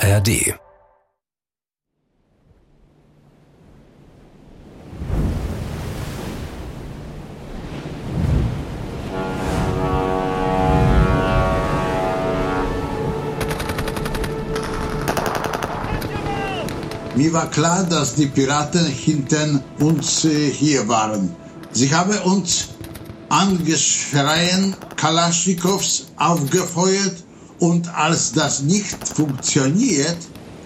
ARD Mir war klar, dass die Piraten hinter uns hier waren. Sie haben uns angeschreien Kalaschnikows aufgefeuert und als das nicht funktioniert,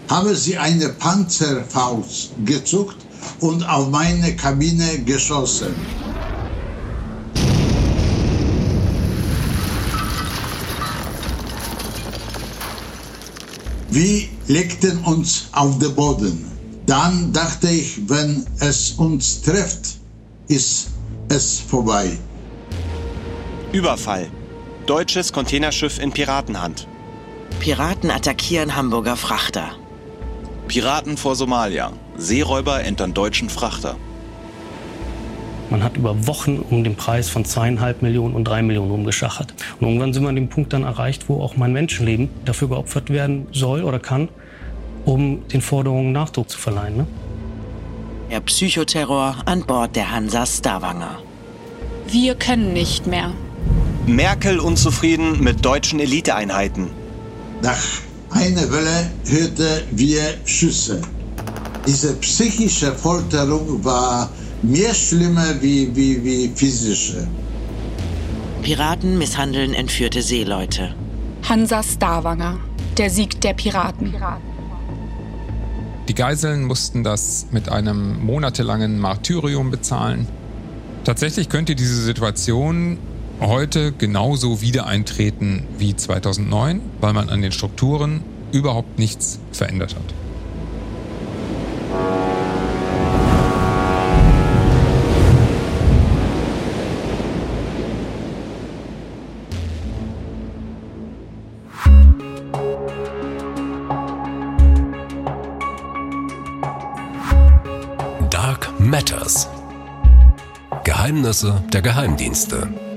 haben sie eine Panzerfaust gezuckt und auf meine Kabine geschossen. Wir legten uns auf den Boden. Dann dachte ich, wenn es uns trifft, ist es vorbei. Überfall. Deutsches Containerschiff in Piratenhand. Piraten attackieren Hamburger Frachter. Piraten vor Somalia. Seeräuber entern deutschen Frachter. Man hat über Wochen um den Preis von zweieinhalb Millionen und drei Millionen rumgeschachert. Und irgendwann sind wir an dem Punkt dann erreicht, wo auch mein Menschenleben dafür geopfert werden soll oder kann, um den Forderungen Nachdruck zu verleihen. Ne? Der Psychoterror an Bord der Hansa Stavanger. Wir können nicht mehr. Merkel unzufrieden mit deutschen Eliteeinheiten. Nach einer Welle hörten wir Schüsse. Diese psychische Folterung war mehr schlimmer wie, wie, wie physische. Piraten misshandeln entführte Seeleute. Hansa Stavanger. Der Sieg der Piraten. Die Geiseln mussten das mit einem monatelangen Martyrium bezahlen. Tatsächlich könnte diese Situation heute genauso wieder eintreten wie 2009, weil man an den Strukturen überhaupt nichts verändert hat. Dark Matters. Geheimnisse der Geheimdienste.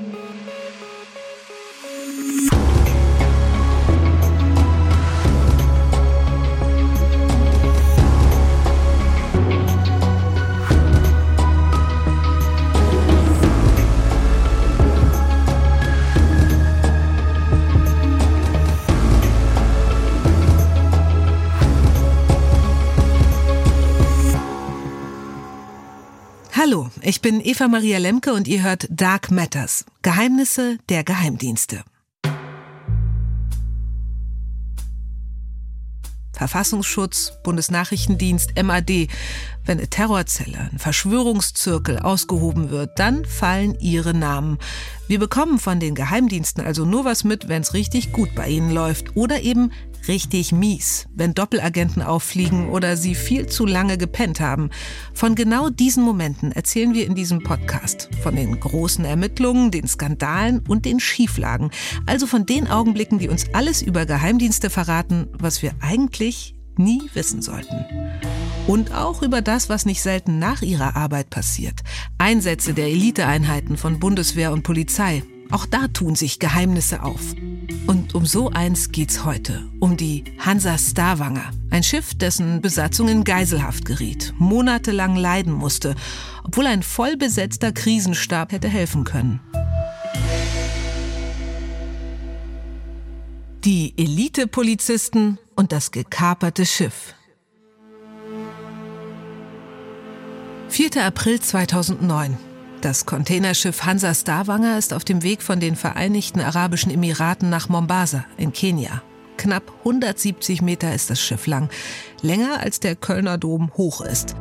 Bin Eva Maria Lemke und ihr hört Dark Matters, Geheimnisse der Geheimdienste. Verfassungsschutz, Bundesnachrichtendienst, MAD. Wenn eine Terrorzelle, ein Verschwörungszirkel ausgehoben wird, dann fallen ihre Namen. Wir bekommen von den Geheimdiensten also nur was mit, wenn es richtig gut bei ihnen läuft oder eben richtig mies, wenn Doppelagenten auffliegen oder sie viel zu lange gepennt haben. Von genau diesen Momenten erzählen wir in diesem Podcast. Von den großen Ermittlungen, den Skandalen und den Schieflagen. Also von den Augenblicken, die uns alles über Geheimdienste verraten, was wir eigentlich nie wissen sollten. Und auch über das, was nicht selten nach ihrer Arbeit passiert. Einsätze der Eliteeinheiten von Bundeswehr und Polizei. Auch da tun sich Geheimnisse auf. Und um so eins geht's heute. Um die Hansa Stavanger. Ein Schiff, dessen Besatzung in Geiselhaft geriet, monatelang leiden musste, obwohl ein vollbesetzter Krisenstab hätte helfen können. Die Elite-Polizisten und das gekaperte Schiff. 4. April 2009. Das Containerschiff Hansa Stavanger ist auf dem Weg von den Vereinigten Arabischen Emiraten nach Mombasa in Kenia. Knapp 170 Meter ist das Schiff lang, länger als der Kölner Dom hoch ist.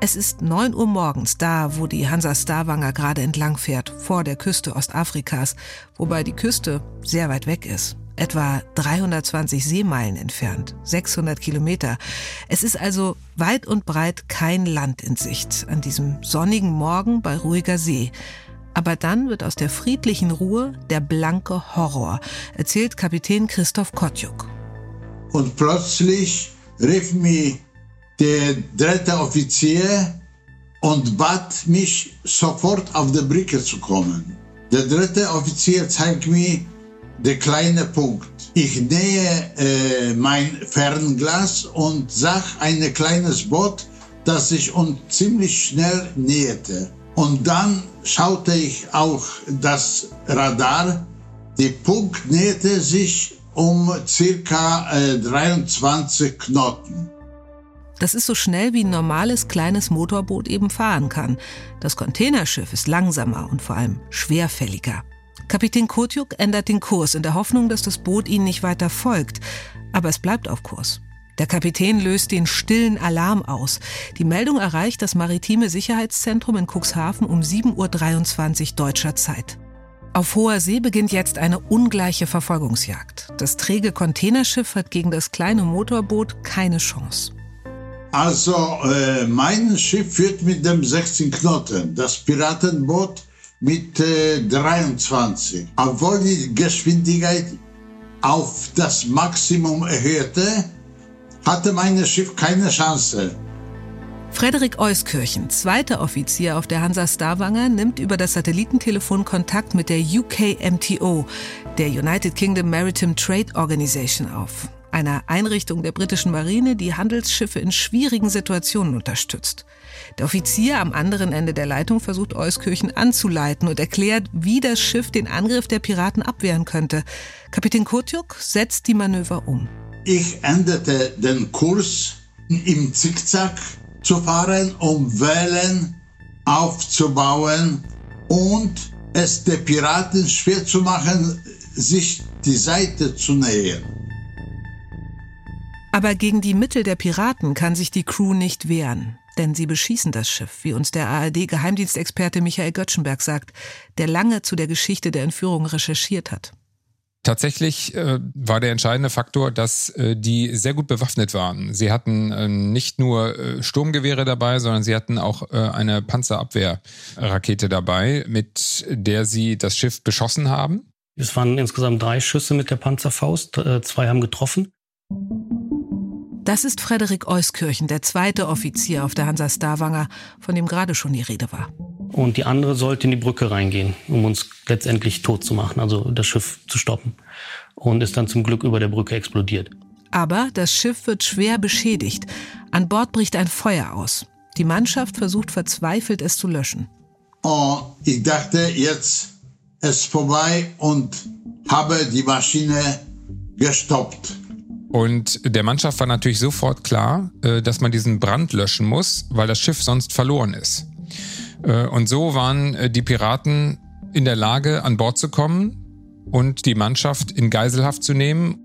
Es ist 9 Uhr morgens da, wo die Hansa Stavanger gerade entlang fährt, vor der Küste Ostafrikas, wobei die Küste sehr weit weg ist etwa 320 Seemeilen entfernt, 600 Kilometer. Es ist also weit und breit kein Land in Sicht an diesem sonnigen Morgen bei ruhiger See. Aber dann wird aus der friedlichen Ruhe der blanke Horror, erzählt Kapitän Christoph Kotjuk. Und plötzlich rief mich der dritte Offizier und bat mich sofort auf die Brücke zu kommen. Der dritte Offizier zeigt mir der kleine Punkt. Ich nähe äh, mein Fernglas und sah ein kleines Boot, das sich uns ziemlich schnell näherte. Und dann schaute ich auch das Radar. Der Punkt näherte sich um circa äh, 23 Knoten. Das ist so schnell wie ein normales kleines Motorboot eben fahren kann. Das Containerschiff ist langsamer und vor allem schwerfälliger. Kapitän Kotjuk ändert den Kurs in der Hoffnung, dass das Boot ihnen nicht weiter folgt. Aber es bleibt auf Kurs. Der Kapitän löst den stillen Alarm aus. Die Meldung erreicht das maritime Sicherheitszentrum in Cuxhaven um 7.23 Uhr deutscher Zeit. Auf hoher See beginnt jetzt eine ungleiche Verfolgungsjagd. Das träge Containerschiff hat gegen das kleine Motorboot keine Chance. Also, äh, mein Schiff führt mit dem 16 Knoten, das Piratenboot mit äh, 23. Obwohl die Geschwindigkeit auf das Maximum erhöhte, hatte mein Schiff keine Chance. Frederik Euskirchen, zweiter Offizier auf der Hansa Stavanger, nimmt über das Satellitentelefon Kontakt mit der UKMTO, der United Kingdom Maritime Trade Organization, auf. Einer Einrichtung der britischen Marine, die Handelsschiffe in schwierigen Situationen unterstützt. Der Offizier am anderen Ende der Leitung versucht Euskirchen anzuleiten und erklärt, wie das Schiff den Angriff der Piraten abwehren könnte. Kapitän Kotjuk setzt die Manöver um. Ich änderte den Kurs im Zickzack zu fahren, um Wellen aufzubauen und es den Piraten schwer zu machen, sich die Seite zu nähern. Aber gegen die Mittel der Piraten kann sich die Crew nicht wehren, denn sie beschießen das Schiff, wie uns der ARD-Geheimdienstexperte Michael Göttschenberg sagt, der lange zu der Geschichte der Entführung recherchiert hat. Tatsächlich äh, war der entscheidende Faktor, dass äh, die sehr gut bewaffnet waren. Sie hatten äh, nicht nur äh, Sturmgewehre dabei, sondern sie hatten auch äh, eine Panzerabwehrrakete dabei, mit der sie das Schiff beschossen haben. Es waren insgesamt drei Schüsse mit der Panzerfaust, äh, zwei haben getroffen. Das ist Frederik Euskirchen, der zweite Offizier auf der Hansa Stavanger, von dem gerade schon die Rede war. Und die andere sollte in die Brücke reingehen, um uns letztendlich tot zu machen, also das Schiff zu stoppen. Und ist dann zum Glück über der Brücke explodiert. Aber das Schiff wird schwer beschädigt. An Bord bricht ein Feuer aus. Die Mannschaft versucht verzweifelt, es zu löschen. Oh, ich dachte, jetzt ist vorbei und habe die Maschine gestoppt. Und der Mannschaft war natürlich sofort klar, äh, dass man diesen Brand löschen muss, weil das Schiff sonst verloren ist. Äh, und so waren äh, die Piraten in der Lage, an Bord zu kommen und die Mannschaft in Geiselhaft zu nehmen.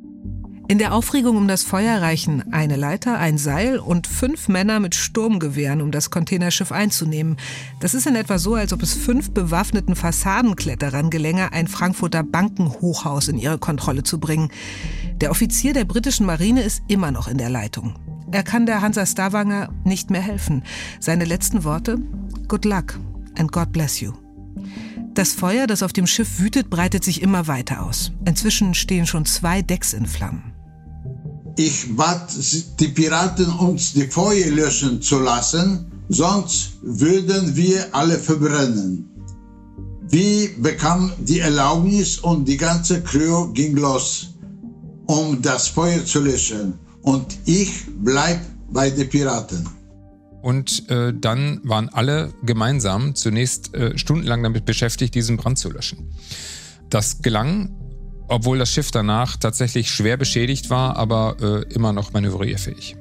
In der Aufregung um das Feuer reichen eine Leiter, ein Seil und fünf Männer mit Sturmgewehren, um das Containerschiff einzunehmen. Das ist in etwa so, als ob es fünf bewaffneten Fassadenkletterern gelänge, ein Frankfurter Bankenhochhaus in ihre Kontrolle zu bringen. Der Offizier der britischen Marine ist immer noch in der Leitung. Er kann der Hansa Stavanger nicht mehr helfen. Seine letzten Worte? Good luck and God bless you. Das Feuer, das auf dem Schiff wütet, breitet sich immer weiter aus. Inzwischen stehen schon zwei Decks in Flammen. Ich bat die Piraten, uns die Feuer löschen zu lassen, sonst würden wir alle verbrennen. Wir bekamen die Erlaubnis und die ganze Crew ging los, um das Feuer zu löschen. Und ich bleib bei den Piraten. Und äh, dann waren alle gemeinsam zunächst äh, stundenlang damit beschäftigt, diesen Brand zu löschen. Das gelang, obwohl das Schiff danach tatsächlich schwer beschädigt war, aber äh, immer noch manövrierfähig.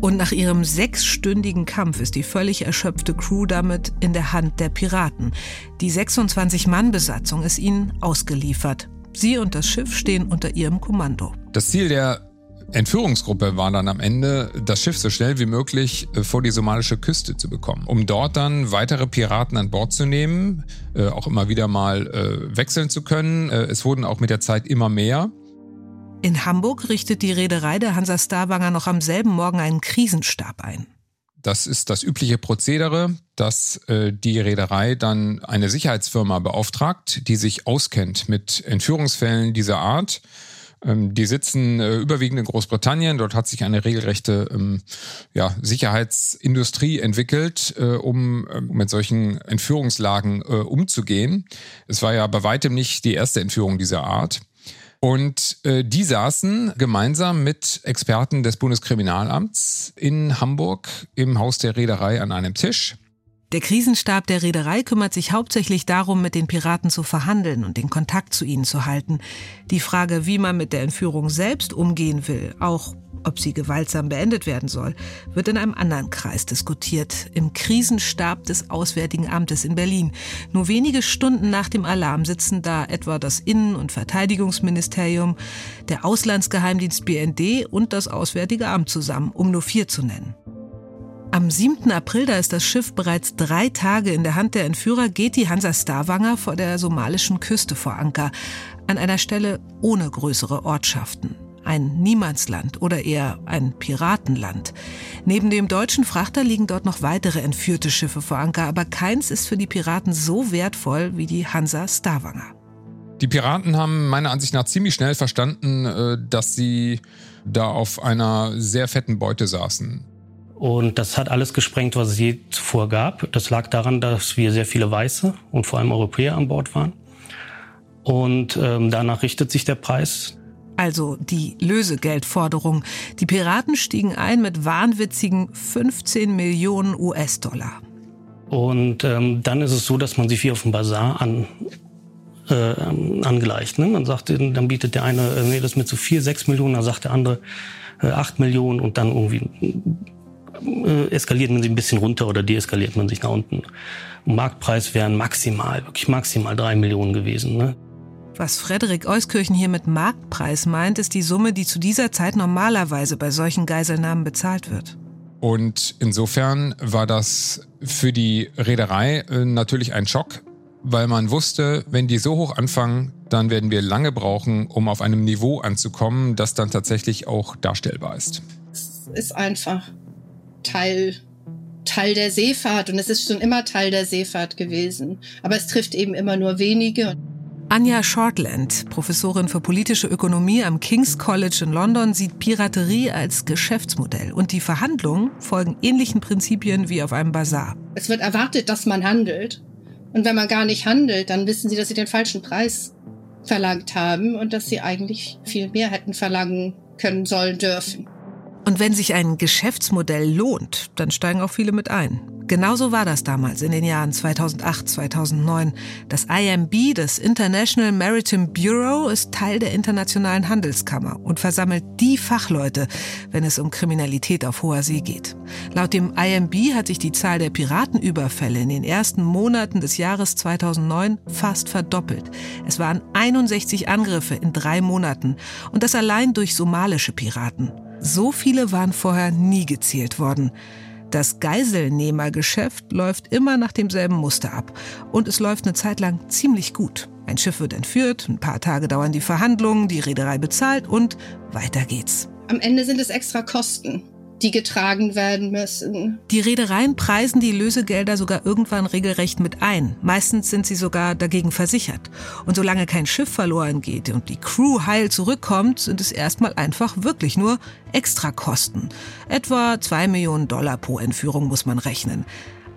Und nach ihrem sechsstündigen Kampf ist die völlig erschöpfte Crew damit in der Hand der Piraten. Die 26-Mann-Besatzung ist ihnen ausgeliefert. Sie und das Schiff stehen unter ihrem Kommando. Das Ziel der Entführungsgruppe war dann am Ende, das Schiff so schnell wie möglich äh, vor die somalische Küste zu bekommen, um dort dann weitere Piraten an Bord zu nehmen, äh, auch immer wieder mal äh, wechseln zu können. Es wurden auch mit der Zeit immer mehr. In Hamburg richtet die Reederei der Hansa Starwanger noch am selben Morgen einen Krisenstab ein. Das ist das übliche Prozedere, dass die Reederei dann eine Sicherheitsfirma beauftragt, die sich auskennt mit Entführungsfällen dieser Art die sitzen äh, überwiegend in Großbritannien. Dort hat sich eine regelrechte ähm, ja, Sicherheitsindustrie entwickelt, äh, um äh, mit solchen Entführungslagen äh, umzugehen. Es war ja bei weitem nicht die erste Entführung dieser Art. Und die saßen gemeinsam mit Experten des Bundeskriminalamts in Hamburg im Haus der Reederei an einem Tisch. Der Krisenstab der Reederei kümmert sich hauptsächlich darum, mit den Piraten zu verhandeln und den Kontakt zu ihnen zu halten. Die Frage, wie man mit der Entführung selbst umgehen will, auch ob sie gewaltsam beendet werden soll, wird in einem anderen Kreis diskutiert, im Krisenstab des Auswärtigen Amtes in Berlin. Nur wenige Stunden nach dem Alarm sitzen da etwa das Innen- und Verteidigungsministerium, der Auslandsgeheimdienst BND und das Auswärtige Amt zusammen, um nur vier zu nennen. Am 7. April, da ist das Schiff bereits drei Tage in der Hand der Entführer, geht die Hansa Stavanger vor der somalischen Küste vor Anker, an einer Stelle ohne größere Ortschaften ein Niemandsland oder eher ein Piratenland. Neben dem deutschen Frachter liegen dort noch weitere entführte Schiffe vor Anker, aber keins ist für die Piraten so wertvoll wie die Hansa Stavanger. Die Piraten haben meiner Ansicht nach ziemlich schnell verstanden, äh, dass sie da auf einer sehr fetten Beute saßen. Und das hat alles gesprengt, was es je zuvor gab. Das lag daran, dass wir sehr viele Weiße und vor allem Europäer an Bord waren. Und ähm, danach richtet sich der Preis also die Lösegeldforderung. Die Piraten stiegen ein mit wahnwitzigen 15 Millionen US-Dollar. Und ähm, dann ist es so, dass man sich wie auf dem Bazar an, äh, angleicht. Ne? Man sagt, dann bietet der eine, äh, nee, das ist mir zu viel, 6 Millionen, dann sagt der andere äh, 8 Millionen und dann irgendwie äh, eskaliert man sich ein bisschen runter oder deeskaliert man sich nach unten. Marktpreis wären maximal, wirklich maximal 3 Millionen gewesen. Ne? Was Frederik Euskirchen hier mit Marktpreis meint, ist die Summe, die zu dieser Zeit normalerweise bei solchen Geiselnahmen bezahlt wird. Und insofern war das für die Reederei äh, natürlich ein Schock, weil man wusste, wenn die so hoch anfangen, dann werden wir lange brauchen, um auf einem Niveau anzukommen, das dann tatsächlich auch darstellbar ist. Es ist einfach Teil, Teil der Seefahrt und es ist schon immer Teil der Seefahrt gewesen. Aber es trifft eben immer nur wenige. Anja Shortland, Professorin für politische Ökonomie am King's College in London, sieht Piraterie als Geschäftsmodell und die Verhandlungen folgen ähnlichen Prinzipien wie auf einem Bazar. Es wird erwartet, dass man handelt. Und wenn man gar nicht handelt, dann wissen sie, dass sie den falschen Preis verlangt haben und dass sie eigentlich viel mehr hätten verlangen können sollen dürfen. Und wenn sich ein Geschäftsmodell lohnt, dann steigen auch viele mit ein. Genauso war das damals in den Jahren 2008, 2009. Das IMB, das International Maritime Bureau, ist Teil der Internationalen Handelskammer und versammelt die Fachleute, wenn es um Kriminalität auf hoher See geht. Laut dem IMB hat sich die Zahl der Piratenüberfälle in den ersten Monaten des Jahres 2009 fast verdoppelt. Es waren 61 Angriffe in drei Monaten und das allein durch somalische Piraten. So viele waren vorher nie gezählt worden. Das Geiselnehmergeschäft läuft immer nach demselben Muster ab. Und es läuft eine Zeit lang ziemlich gut. Ein Schiff wird entführt, ein paar Tage dauern die Verhandlungen, die Reederei bezahlt und weiter geht's. Am Ende sind es extra Kosten die getragen werden müssen. Die Reedereien preisen die Lösegelder sogar irgendwann regelrecht mit ein. Meistens sind sie sogar dagegen versichert. Und solange kein Schiff verloren geht und die Crew heil zurückkommt, sind es erstmal einfach wirklich nur Extrakosten. Etwa zwei Millionen Dollar pro Entführung muss man rechnen.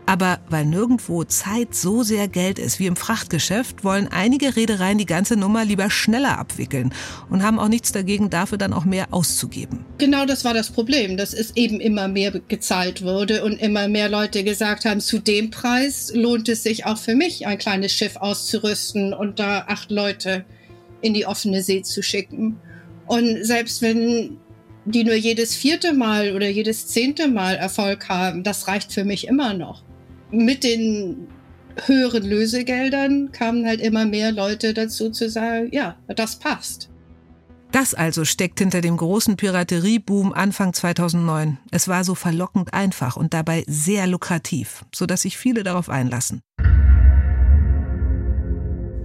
Aber weil nirgendwo Zeit so sehr Geld ist wie im Frachtgeschäft, wollen einige Reedereien die ganze Nummer lieber schneller abwickeln und haben auch nichts dagegen, dafür dann auch mehr auszugeben. Genau das war das Problem, dass es eben immer mehr gezahlt wurde und immer mehr Leute gesagt haben, zu dem Preis lohnt es sich auch für mich, ein kleines Schiff auszurüsten und da acht Leute in die offene See zu schicken. Und selbst wenn die nur jedes vierte Mal oder jedes zehnte Mal Erfolg haben, das reicht für mich immer noch mit den höheren Lösegeldern kamen halt immer mehr Leute dazu zu sagen, ja, das passt. Das also steckt hinter dem großen Piraterieboom Anfang 2009. Es war so verlockend einfach und dabei sehr lukrativ, sodass sich viele darauf einlassen.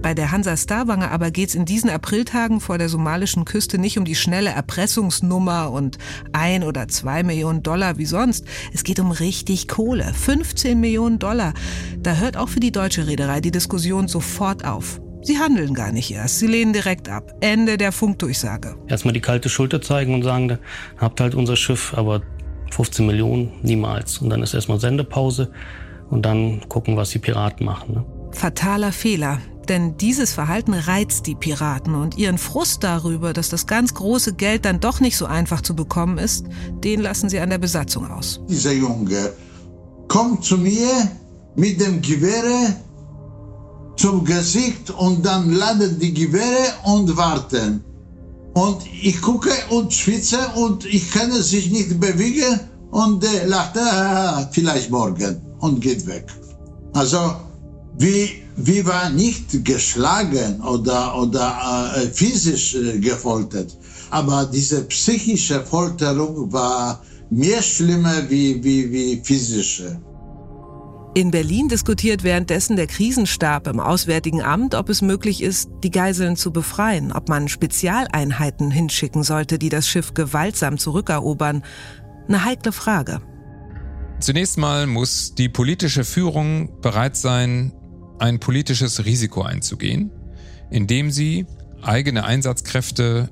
Bei der Hansa Starwanger aber geht es in diesen Apriltagen vor der somalischen Küste nicht um die schnelle Erpressungsnummer und ein oder zwei Millionen Dollar wie sonst. Es geht um richtig Kohle. 15 Millionen Dollar. Da hört auch für die deutsche Reederei die Diskussion sofort auf. Sie handeln gar nicht erst. Sie lehnen direkt ab. Ende der Funkdurchsage. Erstmal die kalte Schulter zeigen und sagen, habt halt unser Schiff, aber 15 Millionen niemals. Und dann ist erstmal Sendepause und dann gucken, was die Piraten machen. Ne? Fataler Fehler. Denn dieses Verhalten reizt die Piraten und ihren Frust darüber, dass das ganz große Geld dann doch nicht so einfach zu bekommen ist, den lassen sie an der Besatzung aus. Dieser Junge kommt zu mir mit dem Gewehre zum Gesicht und dann laden die Gewehre und warten. Und ich gucke und schwitze und ich kann sich nicht bewegen und der lacht, ah, vielleicht morgen und geht weg. Also wie, wie war nicht geschlagen oder, oder äh, physisch äh, gefoltert, aber diese psychische Folterung war mehr schlimmer wie, wie, wie physische. In Berlin diskutiert währenddessen der Krisenstab im Auswärtigen Amt, ob es möglich ist, die Geiseln zu befreien, ob man Spezialeinheiten hinschicken sollte, die das Schiff gewaltsam zurückerobern. Eine heikle Frage. Zunächst mal muss die politische Führung bereit sein, ein politisches Risiko einzugehen, indem sie eigene Einsatzkräfte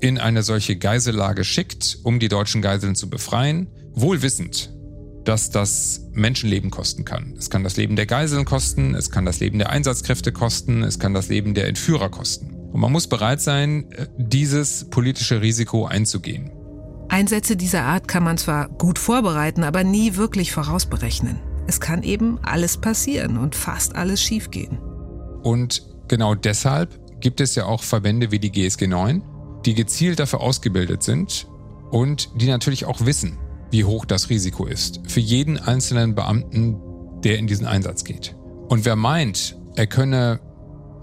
in eine solche Geisellage schickt, um die deutschen Geiseln zu befreien, wohl wissend, dass das Menschenleben kosten kann. Es kann das Leben der Geiseln kosten, es kann das Leben der Einsatzkräfte kosten, es kann das Leben der Entführer kosten. Und man muss bereit sein, dieses politische Risiko einzugehen. Einsätze dieser Art kann man zwar gut vorbereiten, aber nie wirklich vorausberechnen. Es kann eben alles passieren und fast alles schiefgehen. Und genau deshalb gibt es ja auch Verbände wie die GSG 9, die gezielt dafür ausgebildet sind und die natürlich auch wissen, wie hoch das Risiko ist. Für jeden einzelnen Beamten, der in diesen Einsatz geht. Und wer meint, er könne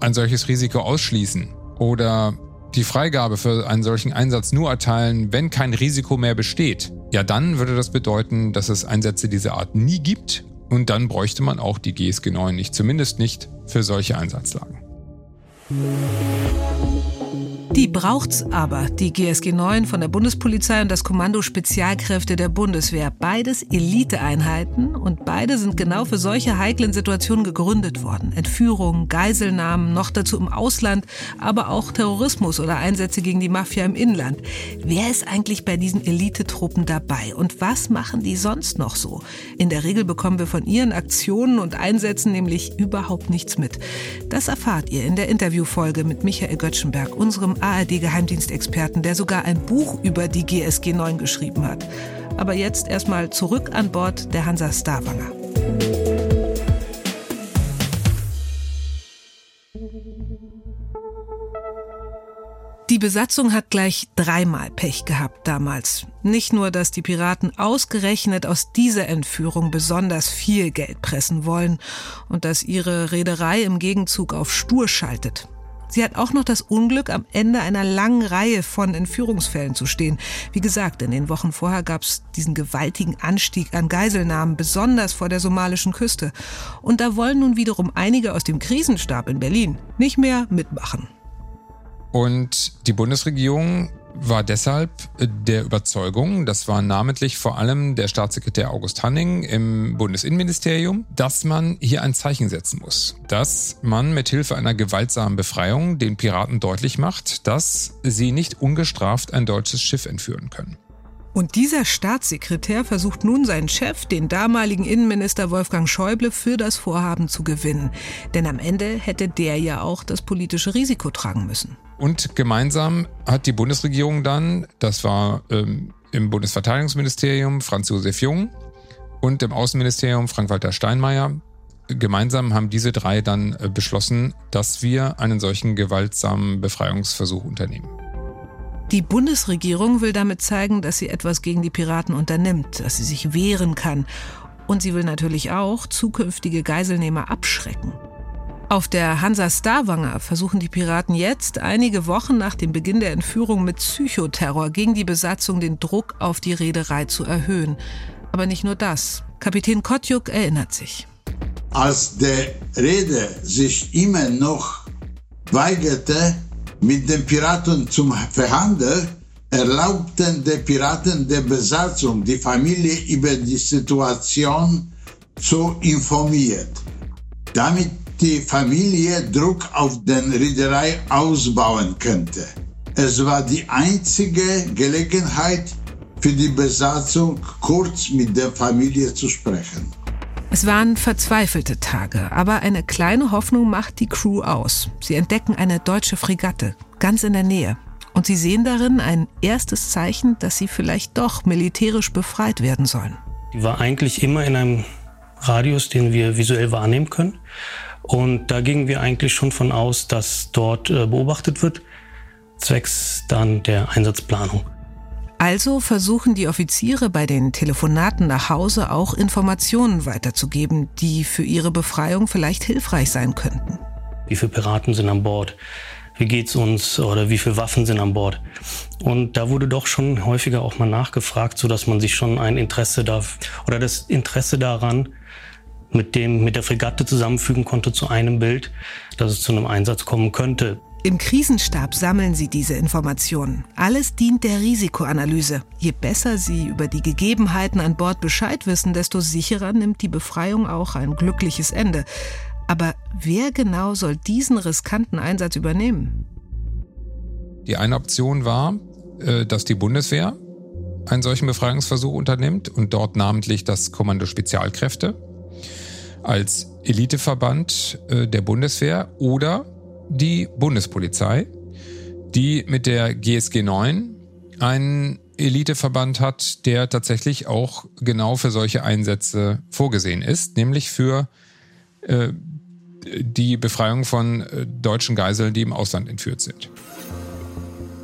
ein solches Risiko ausschließen oder die Freigabe für einen solchen Einsatz nur erteilen, wenn kein Risiko mehr besteht, ja dann würde das bedeuten, dass es Einsätze dieser Art nie gibt und dann bräuchte man auch die GSG 9 nicht, zumindest nicht für solche Einsatzlagen. Die braucht's aber, die GSG 9 von der Bundespolizei und das Kommando Spezialkräfte der Bundeswehr. Beides Eliteeinheiten und beide sind genau für solche heiklen Situationen gegründet worden. Entführungen, Geiselnahmen, noch dazu im Ausland, aber auch Terrorismus oder Einsätze gegen die Mafia im Inland. Wer ist eigentlich bei diesen Elitetruppen dabei und was machen die sonst noch so? In der Regel bekommen wir von ihren Aktionen und Einsätzen nämlich überhaupt nichts mit. Das erfahrt ihr in der Interviewfolge mit Michael Göttschenberg, unserem ARD-Geheimdienstexperten, der sogar ein Buch über die GSG 9 geschrieben hat. Aber jetzt erstmal zurück an Bord der Hansa Starwanger. Die Besatzung hat gleich dreimal Pech gehabt damals. Nicht nur, dass die Piraten ausgerechnet aus dieser Entführung besonders viel Geld pressen wollen und dass ihre Reederei im Gegenzug auf Stur schaltet. Sie hat auch noch das Unglück, am Ende einer langen Reihe von Entführungsfällen zu stehen. Wie gesagt, in den Wochen vorher gab es diesen gewaltigen Anstieg an Geiselnahmen, besonders vor der somalischen Küste. Und da wollen nun wiederum einige aus dem Krisenstab in Berlin nicht mehr mitmachen. Und die Bundesregierung war deshalb der Überzeugung, das war namentlich vor allem der Staatssekretär August Hanning im Bundesinnenministerium, dass man hier ein Zeichen setzen muss, dass man mit Hilfe einer gewaltsamen Befreiung den Piraten deutlich macht, dass sie nicht ungestraft ein deutsches Schiff entführen können. Und dieser Staatssekretär versucht nun seinen Chef, den damaligen Innenminister Wolfgang Schäuble, für das Vorhaben zu gewinnen. Denn am Ende hätte der ja auch das politische Risiko tragen müssen. Und gemeinsam hat die Bundesregierung dann, das war ähm, im Bundesverteidigungsministerium Franz Josef Jung und im Außenministerium Frank-Walter Steinmeier, gemeinsam haben diese drei dann äh, beschlossen, dass wir einen solchen gewaltsamen Befreiungsversuch unternehmen. Die Bundesregierung will damit zeigen, dass sie etwas gegen die Piraten unternimmt, dass sie sich wehren kann. Und sie will natürlich auch zukünftige Geiselnehmer abschrecken. Auf der Hansa Starwanger versuchen die Piraten jetzt, einige Wochen nach dem Beginn der Entführung mit Psychoterror gegen die Besatzung den Druck auf die Reederei zu erhöhen. Aber nicht nur das. Kapitän Kotjuk erinnert sich. Als der Reeder sich immer noch weigerte, mit den Piraten zum Verhandeln erlaubten die Piraten der Besatzung, die Familie über die Situation zu informieren, damit die Familie Druck auf den Reederei ausbauen könnte. Es war die einzige Gelegenheit für die Besatzung, kurz mit der Familie zu sprechen. Es waren verzweifelte Tage, aber eine kleine Hoffnung macht die Crew aus. Sie entdecken eine deutsche Fregatte, ganz in der Nähe. Und sie sehen darin ein erstes Zeichen, dass sie vielleicht doch militärisch befreit werden sollen. Die war eigentlich immer in einem Radius, den wir visuell wahrnehmen können. Und da gingen wir eigentlich schon von aus, dass dort äh, beobachtet wird, zwecks dann der Einsatzplanung. Also versuchen die Offiziere bei den Telefonaten nach Hause auch Informationen weiterzugeben, die für ihre Befreiung vielleicht hilfreich sein könnten. Wie viele Piraten sind an Bord? Wie geht's uns? Oder wie viele Waffen sind an Bord? Und da wurde doch schon häufiger auch mal nachgefragt, so dass man sich schon ein Interesse da oder das Interesse daran mit dem mit der Fregatte zusammenfügen konnte zu einem Bild, dass es zu einem Einsatz kommen könnte. Im Krisenstab sammeln sie diese Informationen. Alles dient der Risikoanalyse. Je besser sie über die Gegebenheiten an Bord Bescheid wissen, desto sicherer nimmt die Befreiung auch ein glückliches Ende. Aber wer genau soll diesen riskanten Einsatz übernehmen? Die eine Option war, äh, dass die Bundeswehr einen solchen Befreiungsversuch unternimmt und dort namentlich das Kommando Spezialkräfte als Eliteverband äh, der Bundeswehr oder die Bundespolizei, die mit der GSG 9 einen Eliteverband hat, der tatsächlich auch genau für solche Einsätze vorgesehen ist, nämlich für äh, die Befreiung von äh, deutschen Geiseln, die im Ausland entführt sind.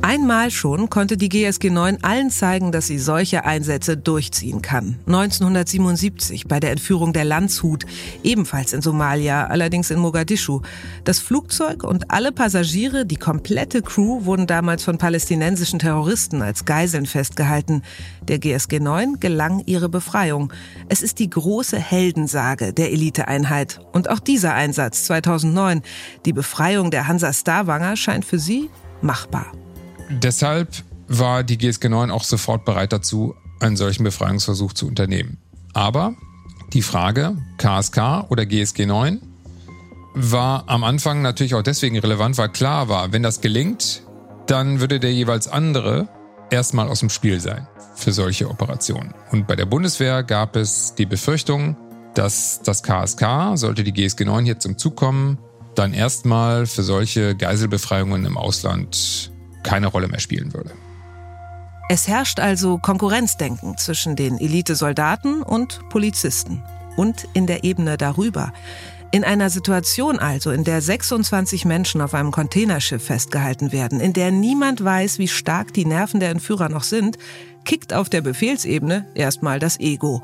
Einmal schon konnte die GSG 9 allen zeigen, dass sie solche Einsätze durchziehen kann. 1977 bei der Entführung der Landshut, ebenfalls in Somalia, allerdings in Mogadischu. Das Flugzeug und alle Passagiere, die komplette Crew, wurden damals von palästinensischen Terroristen als Geiseln festgehalten. Der GSG 9 gelang ihre Befreiung. Es ist die große Heldensage der Eliteeinheit. Und auch dieser Einsatz 2009, die Befreiung der Hansa Starwanger, scheint für sie machbar. Deshalb war die GSG 9 auch sofort bereit dazu, einen solchen Befreiungsversuch zu unternehmen. Aber die Frage KSK oder GSG 9 war am Anfang natürlich auch deswegen relevant, weil klar war, wenn das gelingt, dann würde der jeweils andere erstmal aus dem Spiel sein für solche Operationen. Und bei der Bundeswehr gab es die Befürchtung, dass das KSK, sollte die GSG 9 hier zum Zug kommen, dann erstmal für solche Geiselbefreiungen im Ausland keine Rolle mehr spielen würde. Es herrscht also Konkurrenzdenken zwischen den Elitesoldaten und Polizisten und in der Ebene darüber. In einer Situation also, in der 26 Menschen auf einem Containerschiff festgehalten werden, in der niemand weiß, wie stark die Nerven der Entführer noch sind, kickt auf der Befehlsebene erstmal das Ego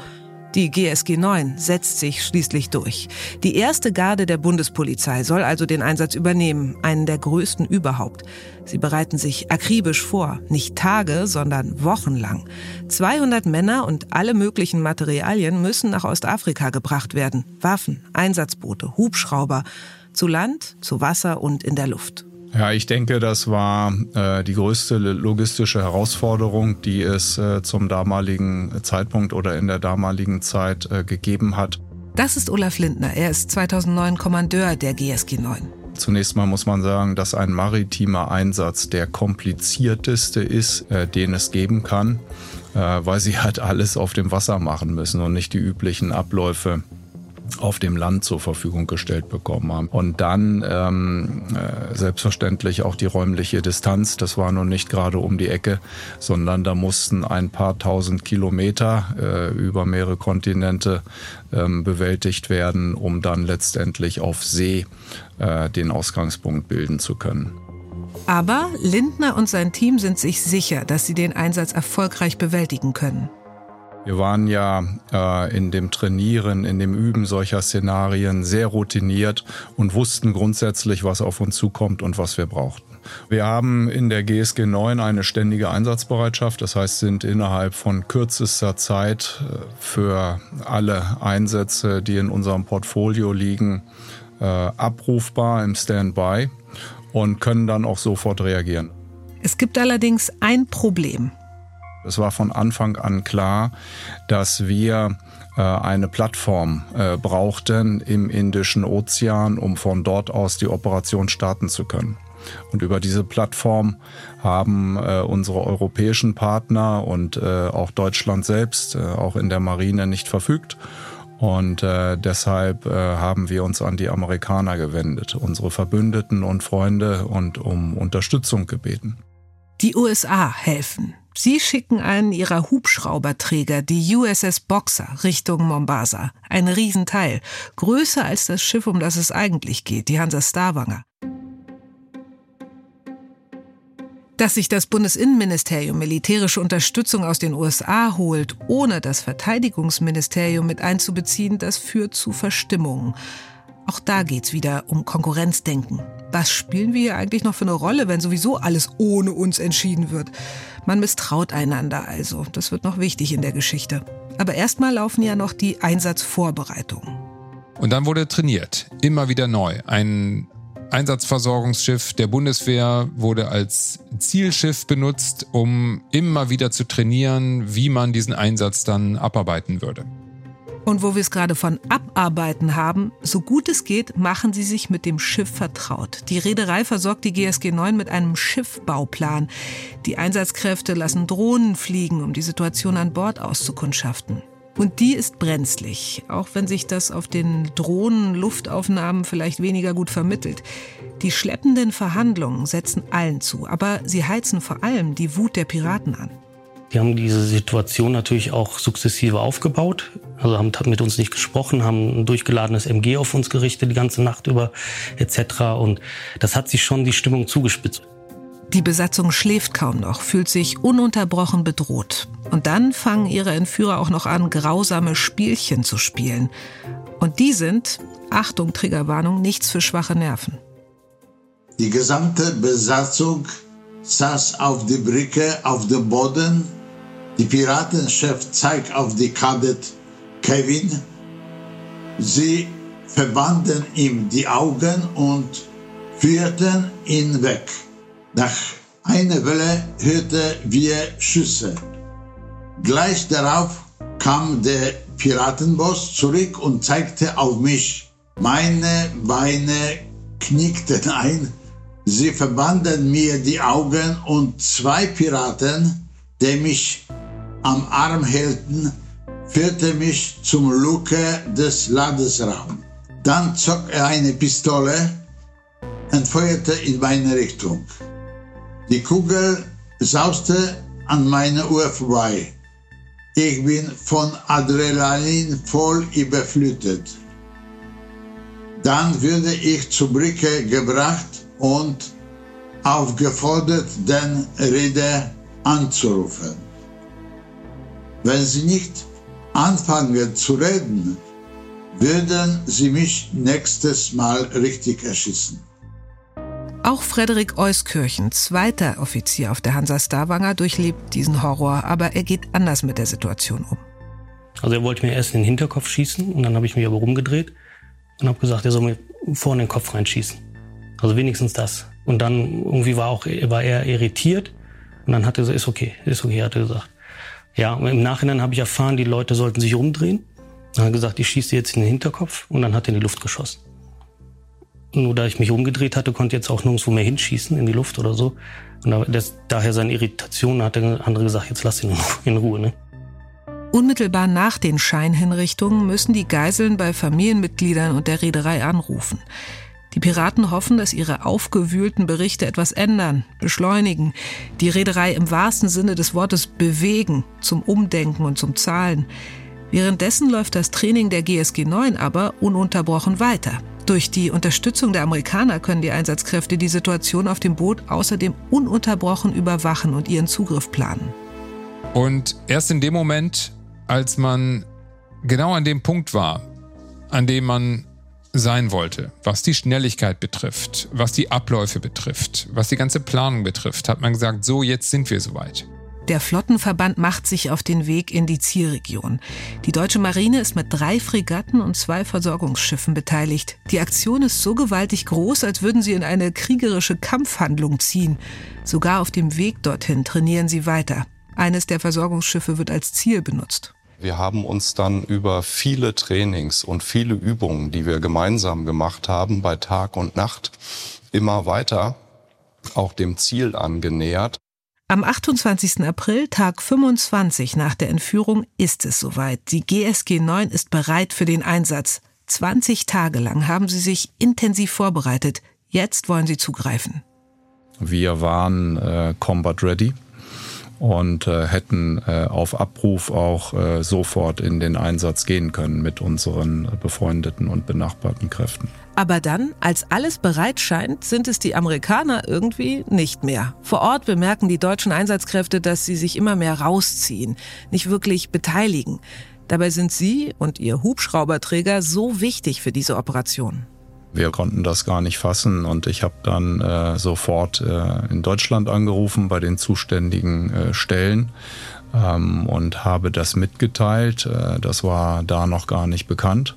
die GSG 9 setzt sich schließlich durch. Die erste Garde der Bundespolizei soll also den Einsatz übernehmen, einen der größten überhaupt. Sie bereiten sich akribisch vor, nicht Tage, sondern wochenlang. 200 Männer und alle möglichen Materialien müssen nach Ostafrika gebracht werden. Waffen, Einsatzboote, Hubschrauber, zu Land, zu Wasser und in der Luft. Ja, ich denke, das war äh, die größte logistische Herausforderung, die es äh, zum damaligen Zeitpunkt oder in der damaligen Zeit äh, gegeben hat. Das ist Olaf Lindner. Er ist 2009 Kommandeur der GSG 9. Zunächst mal muss man sagen, dass ein maritimer Einsatz der komplizierteste ist, äh, den es geben kann, äh, weil sie halt alles auf dem Wasser machen müssen und nicht die üblichen Abläufe auf dem Land zur Verfügung gestellt bekommen haben. Und dann ähm, äh, selbstverständlich auch die räumliche Distanz. Das war nun nicht gerade um die Ecke, sondern da mussten ein paar tausend Kilometer äh, über mehrere Kontinente ähm, bewältigt werden, um dann letztendlich auf See äh, den Ausgangspunkt bilden zu können. Aber Lindner und sein Team sind sich sicher, dass sie den Einsatz erfolgreich bewältigen können. Wir waren ja äh, in dem Trainieren, in dem Üben solcher Szenarien sehr routiniert und wussten grundsätzlich, was auf uns zukommt und was wir brauchten. Wir haben in der GSG 9 eine ständige Einsatzbereitschaft, das heißt, sind innerhalb von kürzester Zeit äh, für alle Einsätze, die in unserem Portfolio liegen, äh, abrufbar im Standby und können dann auch sofort reagieren. Es gibt allerdings ein Problem. Es war von Anfang an klar, dass wir äh, eine Plattform äh, brauchten im Indischen Ozean, um von dort aus die Operation starten zu können. Und über diese Plattform haben äh, unsere europäischen Partner und auch Deutschland selbst auch in der Marine nicht verfügt. Und äh, deshalb äh, haben wir uns an die Amerikaner gewendet, unsere Verbündeten und Freunde und um Unterstützung gebeten. Die USA helfen. Sie schicken einen ihrer Hubschrauberträger, die USS Boxer, Richtung Mombasa. Ein Riesenteil, größer als das Schiff, um das es eigentlich geht, die Hansa Starwanger. Dass sich das Bundesinnenministerium militärische Unterstützung aus den USA holt, ohne das Verteidigungsministerium mit einzubeziehen, das führt zu Verstimmungen. Auch da geht's wieder um Konkurrenzdenken. Was spielen wir hier eigentlich noch für eine Rolle, wenn sowieso alles ohne uns entschieden wird? Man misstraut einander also. Das wird noch wichtig in der Geschichte. Aber erstmal laufen ja noch die Einsatzvorbereitungen. Und dann wurde trainiert. Immer wieder neu. Ein Einsatzversorgungsschiff der Bundeswehr wurde als Zielschiff benutzt, um immer wieder zu trainieren, wie man diesen Einsatz dann abarbeiten würde. Und wo wir es gerade von Abarbeiten haben, so gut es geht, machen sie sich mit dem Schiff vertraut. Die Reederei versorgt die GSG 9 mit einem Schiffbauplan. Die Einsatzkräfte lassen Drohnen fliegen, um die Situation an Bord auszukundschaften. Und die ist brenzlig, auch wenn sich das auf den Drohnen-Luftaufnahmen vielleicht weniger gut vermittelt. Die schleppenden Verhandlungen setzen allen zu, aber sie heizen vor allem die Wut der Piraten an. Die haben diese Situation natürlich auch sukzessive aufgebaut. Also haben mit uns nicht gesprochen, haben ein durchgeladenes MG auf uns gerichtet die ganze Nacht über etc. Und das hat sich schon die Stimmung zugespitzt. Die Besatzung schläft kaum noch, fühlt sich ununterbrochen bedroht. Und dann fangen ihre Entführer auch noch an, grausame Spielchen zu spielen. Und die sind, Achtung, Triggerwarnung, nichts für schwache Nerven. Die gesamte Besatzung saß auf die Brücke auf dem Boden. Die Piratenchef zeigt auf die Kadett Kevin. Sie verbanden ihm die Augen und führten ihn weg. Nach einer Welle hörten wir Schüsse. Gleich darauf kam der Piratenboss zurück und zeigte auf mich. Meine Beine knickten ein. Sie verbanden mir die Augen und zwei Piraten, die mich am Arm hielten, führte mich zum Luke des Ladesraums. Dann zog er eine Pistole und feuerte in meine Richtung. Die Kugel sauste an meiner Uhr vorbei. Ich bin von Adrenalin voll überflutet. Dann würde ich zur Brücke gebracht und aufgefordert, den Reeder anzurufen. Wenn sie nicht anfangen zu reden, würden sie mich nächstes Mal richtig erschießen. Auch Frederik Euskirchen, zweiter Offizier auf der Hansa Starwanger, durchlebt diesen Horror, aber er geht anders mit der Situation um. Also er wollte mir erst in den Hinterkopf schießen und dann habe ich mich aber rumgedreht und habe gesagt, er soll mir vorne in den Kopf reinschießen. Also wenigstens das. Und dann irgendwie war, auch, war er irritiert und dann hat er gesagt, ist okay, ist okay, hat er gesagt. Ja, und im Nachhinein habe ich erfahren, die Leute sollten sich rumdrehen. Dann hat gesagt, ich schieße jetzt in den Hinterkopf und dann hat er in die Luft geschossen. Nur da ich mich umgedreht hatte, konnte jetzt auch nirgendwo mehr hinschießen in die Luft oder so. Und das, daher seine Irritation hat der andere gesagt, jetzt lass ihn in Ruhe. Ne? Unmittelbar nach den Scheinhinrichtungen müssen die Geiseln bei Familienmitgliedern und der Reederei anrufen. Die Piraten hoffen, dass ihre aufgewühlten Berichte etwas ändern, beschleunigen, die Reederei im wahrsten Sinne des Wortes bewegen, zum Umdenken und zum Zahlen. Währenddessen läuft das Training der GSG 9 aber ununterbrochen weiter. Durch die Unterstützung der Amerikaner können die Einsatzkräfte die Situation auf dem Boot außerdem ununterbrochen überwachen und ihren Zugriff planen. Und erst in dem Moment, als man genau an dem Punkt war, an dem man sein wollte, was die Schnelligkeit betrifft, was die Abläufe betrifft, was die ganze Planung betrifft, hat man gesagt, so jetzt sind wir soweit. Der Flottenverband macht sich auf den Weg in die Zielregion. Die deutsche Marine ist mit drei Fregatten und zwei Versorgungsschiffen beteiligt. Die Aktion ist so gewaltig groß, als würden sie in eine kriegerische Kampfhandlung ziehen. Sogar auf dem Weg dorthin trainieren sie weiter. Eines der Versorgungsschiffe wird als Ziel benutzt. Wir haben uns dann über viele Trainings und viele Übungen, die wir gemeinsam gemacht haben, bei Tag und Nacht, immer weiter auch dem Ziel angenähert. Am 28. April, Tag 25 nach der Entführung, ist es soweit. Die GSG 9 ist bereit für den Einsatz. 20 Tage lang haben sie sich intensiv vorbereitet. Jetzt wollen sie zugreifen. Wir waren äh, combat ready und äh, hätten äh, auf Abruf auch äh, sofort in den Einsatz gehen können mit unseren befreundeten und benachbarten Kräften. Aber dann, als alles bereit scheint, sind es die Amerikaner irgendwie nicht mehr. Vor Ort bemerken die deutschen Einsatzkräfte, dass sie sich immer mehr rausziehen, nicht wirklich beteiligen. Dabei sind sie und ihr Hubschrauberträger so wichtig für diese Operation. Wir konnten das gar nicht fassen und ich habe dann äh, sofort äh, in Deutschland angerufen bei den zuständigen äh, Stellen ähm, und habe das mitgeteilt. Äh, das war da noch gar nicht bekannt.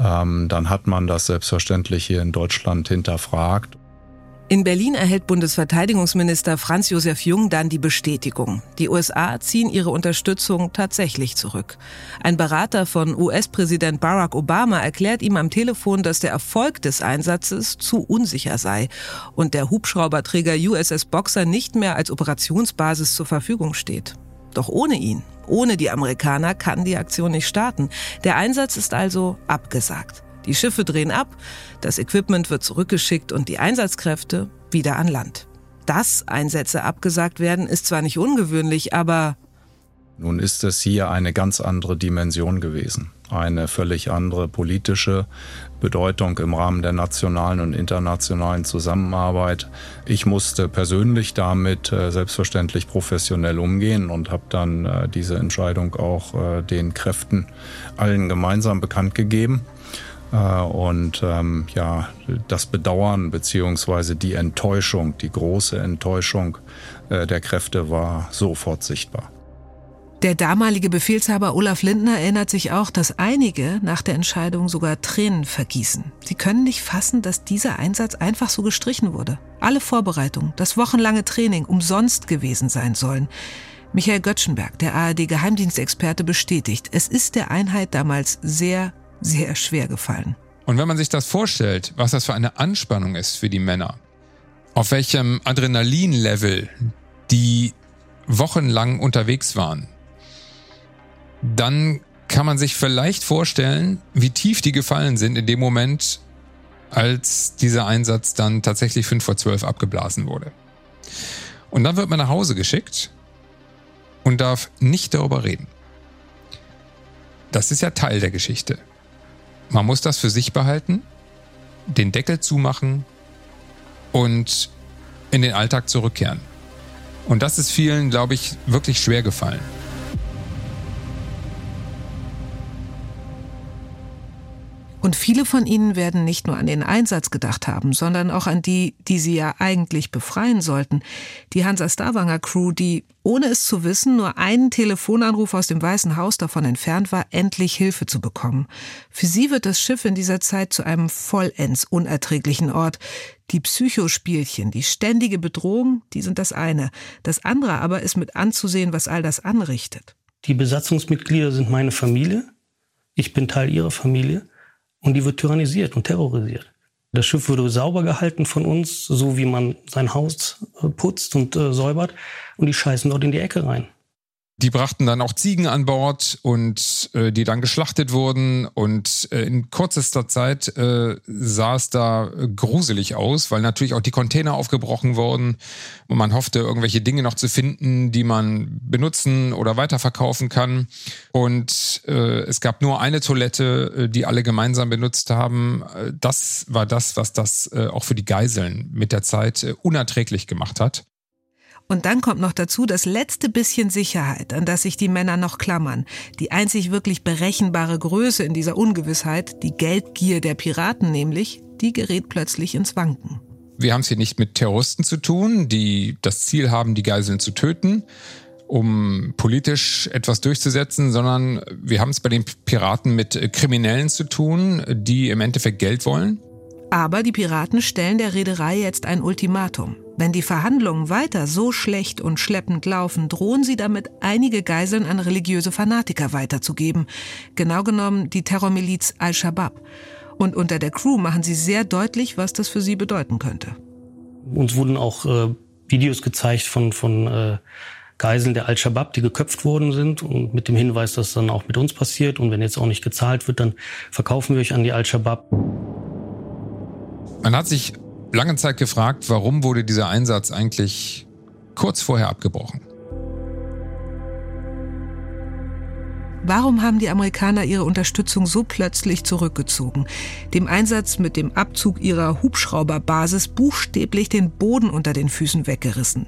Ähm, dann hat man das selbstverständlich hier in Deutschland hinterfragt. In Berlin erhält Bundesverteidigungsminister Franz Josef Jung dann die Bestätigung. Die USA ziehen ihre Unterstützung tatsächlich zurück. Ein Berater von US-Präsident Barack Obama erklärt ihm am Telefon, dass der Erfolg des Einsatzes zu unsicher sei und der Hubschrauberträger USS Boxer nicht mehr als Operationsbasis zur Verfügung steht. Doch ohne ihn, ohne die Amerikaner kann die Aktion nicht starten. Der Einsatz ist also abgesagt. Die Schiffe drehen ab, das Equipment wird zurückgeschickt und die Einsatzkräfte wieder an Land. Dass Einsätze abgesagt werden, ist zwar nicht ungewöhnlich, aber nun ist es hier eine ganz andere Dimension gewesen. Eine völlig andere politische Bedeutung im Rahmen der nationalen und internationalen Zusammenarbeit. Ich musste persönlich damit äh, selbstverständlich professionell umgehen und habe dann äh, diese Entscheidung auch äh, den Kräften allen gemeinsam bekannt gegeben. Äh, und ähm, ja, das Bedauern beziehungsweise die Enttäuschung, die große Enttäuschung äh, der Kräfte war sofort sichtbar. Der damalige Befehlshaber Olaf Lindner erinnert sich auch, dass einige nach der Entscheidung sogar Tränen vergießen. Sie können nicht fassen, dass dieser Einsatz einfach so gestrichen wurde. Alle Vorbereitungen, das wochenlange Training umsonst gewesen sein sollen. Michael Göttschenberg, der ARD-Geheimdienstexperte, bestätigt, es ist der Einheit damals sehr sehr schwer gefallen. Und wenn man sich das vorstellt, was das für eine Anspannung ist für die Männer, auf welchem Adrenalinlevel die wochenlang unterwegs waren, dann kann man sich vielleicht vorstellen, wie tief die gefallen sind in dem Moment, als dieser Einsatz dann tatsächlich 5 vor 12 abgeblasen wurde. Und dann wird man nach Hause geschickt und darf nicht darüber reden. Das ist ja Teil der Geschichte. Man muss das für sich behalten, den Deckel zumachen und in den Alltag zurückkehren. Und das ist vielen, glaube ich, wirklich schwer gefallen. Und viele von ihnen werden nicht nur an den Einsatz gedacht haben, sondern auch an die, die sie ja eigentlich befreien sollten. Die Hansa Stavanger Crew, die, ohne es zu wissen, nur einen Telefonanruf aus dem Weißen Haus davon entfernt war, endlich Hilfe zu bekommen. Für sie wird das Schiff in dieser Zeit zu einem vollends unerträglichen Ort. Die Psychospielchen, die ständige Bedrohung, die sind das eine. Das andere aber ist mit anzusehen, was all das anrichtet. Die Besatzungsmitglieder sind meine Familie. Ich bin Teil ihrer Familie und die wird tyrannisiert und terrorisiert. Das Schiff wurde sauber gehalten von uns, so wie man sein Haus äh, putzt und äh, säubert. Und die scheißen dort in die Ecke rein. Die brachten dann auch Ziegen an Bord und äh, die dann geschlachtet wurden. Und äh, in kürzester Zeit äh, sah es da gruselig aus, weil natürlich auch die Container aufgebrochen wurden. Und man hoffte, irgendwelche Dinge noch zu finden, die man benutzen oder weiterverkaufen kann. Und äh, es gab nur eine Toilette, äh, die alle gemeinsam benutzt haben. Äh, das war das, was das äh, auch für die Geiseln mit der Zeit äh, unerträglich gemacht hat. Und dann kommt noch dazu das letzte bisschen Sicherheit, an das sich die Männer noch klammern. Die einzig wirklich berechenbare Größe in dieser Ungewissheit, die Geldgier der Piraten nämlich, die gerät plötzlich ins Wanken. Wir haben es hier nicht mit Terroristen zu tun, die das Ziel haben, die Geiseln zu töten, um politisch etwas durchzusetzen, sondern wir haben es bei den Piraten mit Kriminellen zu tun, die im Endeffekt Geld wollen. Aber die Piraten stellen der Reederei jetzt ein Ultimatum. Wenn die Verhandlungen weiter so schlecht und schleppend laufen, drohen sie damit, einige Geiseln an religiöse Fanatiker weiterzugeben. Genau genommen die Terrormiliz Al-Shabaab. Und unter der Crew machen sie sehr deutlich, was das für sie bedeuten könnte. Uns wurden auch äh, Videos gezeigt von, von äh, Geiseln der Al-Shabaab, die geköpft worden sind und mit dem Hinweis, dass dann auch mit uns passiert und wenn jetzt auch nicht gezahlt wird, dann verkaufen wir euch an die Al-Shabaab. Man hat sich lange Zeit gefragt, warum wurde dieser Einsatz eigentlich kurz vorher abgebrochen. Warum haben die Amerikaner ihre Unterstützung so plötzlich zurückgezogen? Dem Einsatz mit dem Abzug ihrer Hubschrauberbasis buchstäblich den Boden unter den Füßen weggerissen.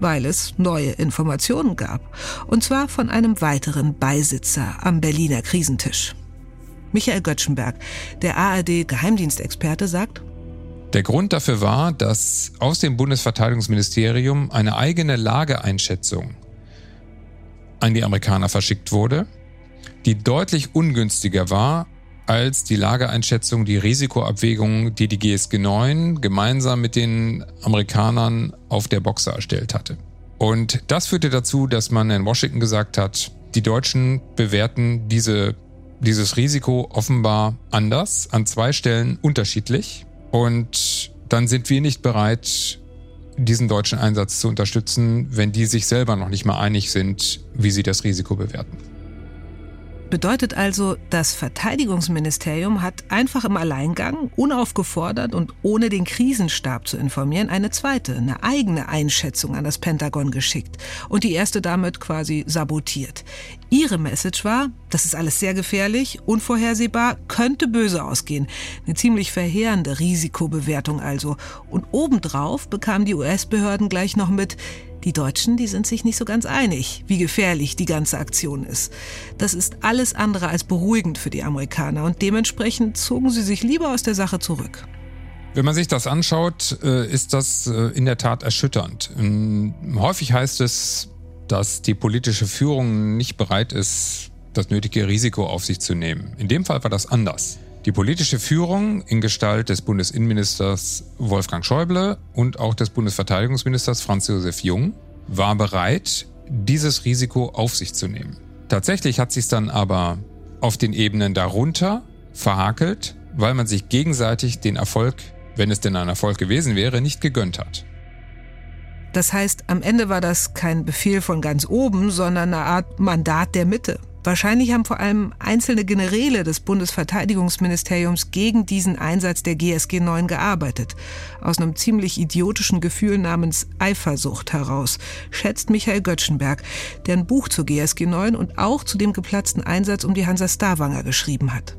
Weil es neue Informationen gab. Und zwar von einem weiteren Beisitzer am Berliner Krisentisch. Michael Göttschenberg, der ARD-Geheimdienstexperte, sagt, der Grund dafür war, dass aus dem Bundesverteidigungsministerium eine eigene Lageeinschätzung an die Amerikaner verschickt wurde, die deutlich ungünstiger war als die Lageeinschätzung, die Risikoabwägung, die die GSG 9 gemeinsam mit den Amerikanern auf der Boxer erstellt hatte. Und das führte dazu, dass man in Washington gesagt hat, die Deutschen bewerten diese, dieses Risiko offenbar anders, an zwei Stellen unterschiedlich. Und dann sind wir nicht bereit, diesen deutschen Einsatz zu unterstützen, wenn die sich selber noch nicht mal einig sind, wie sie das Risiko bewerten. Bedeutet also, das Verteidigungsministerium hat einfach im Alleingang, unaufgefordert und ohne den Krisenstab zu informieren, eine zweite, eine eigene Einschätzung an das Pentagon geschickt und die erste damit quasi sabotiert. Ihre Message war, das ist alles sehr gefährlich, unvorhersehbar, könnte böse ausgehen. Eine ziemlich verheerende Risikobewertung also. Und obendrauf bekamen die US-Behörden gleich noch mit, die Deutschen, die sind sich nicht so ganz einig, wie gefährlich die ganze Aktion ist. Das ist alles andere als beruhigend für die Amerikaner und dementsprechend zogen sie sich lieber aus der Sache zurück. Wenn man sich das anschaut, äh, ist das äh, in der Tat erschütternd. Ähm, häufig heißt es, dass die politische Führung nicht bereit ist, das nötige Risiko auf sich zu nehmen. In dem Fall war das anders. Die politische Führung in Gestalt des Bundesinnenministers Wolfgang Schäuble und auch des Bundesverteidigungsministers Franz Josef Jung war bereit, dieses Risiko auf sich zu nehmen. Tatsächlich hat sich dann aber auf den Ebenen darunter verhakelt, weil man sich gegenseitig den Erfolg, wenn es denn ein Erfolg gewesen wäre, nicht gegönnt hat. Das heißt, am Ende war das kein Befehl von ganz oben, sondern eine Art Mandat der Mitte. Wahrscheinlich haben vor allem einzelne Generäle des Bundesverteidigungsministeriums gegen diesen Einsatz der GSG 9 gearbeitet. Aus einem ziemlich idiotischen Gefühl namens Eifersucht heraus, schätzt Michael Göttschenberg, der ein Buch zur GSG 9 und auch zu dem geplatzten Einsatz um die Hansa Starwanger geschrieben hat.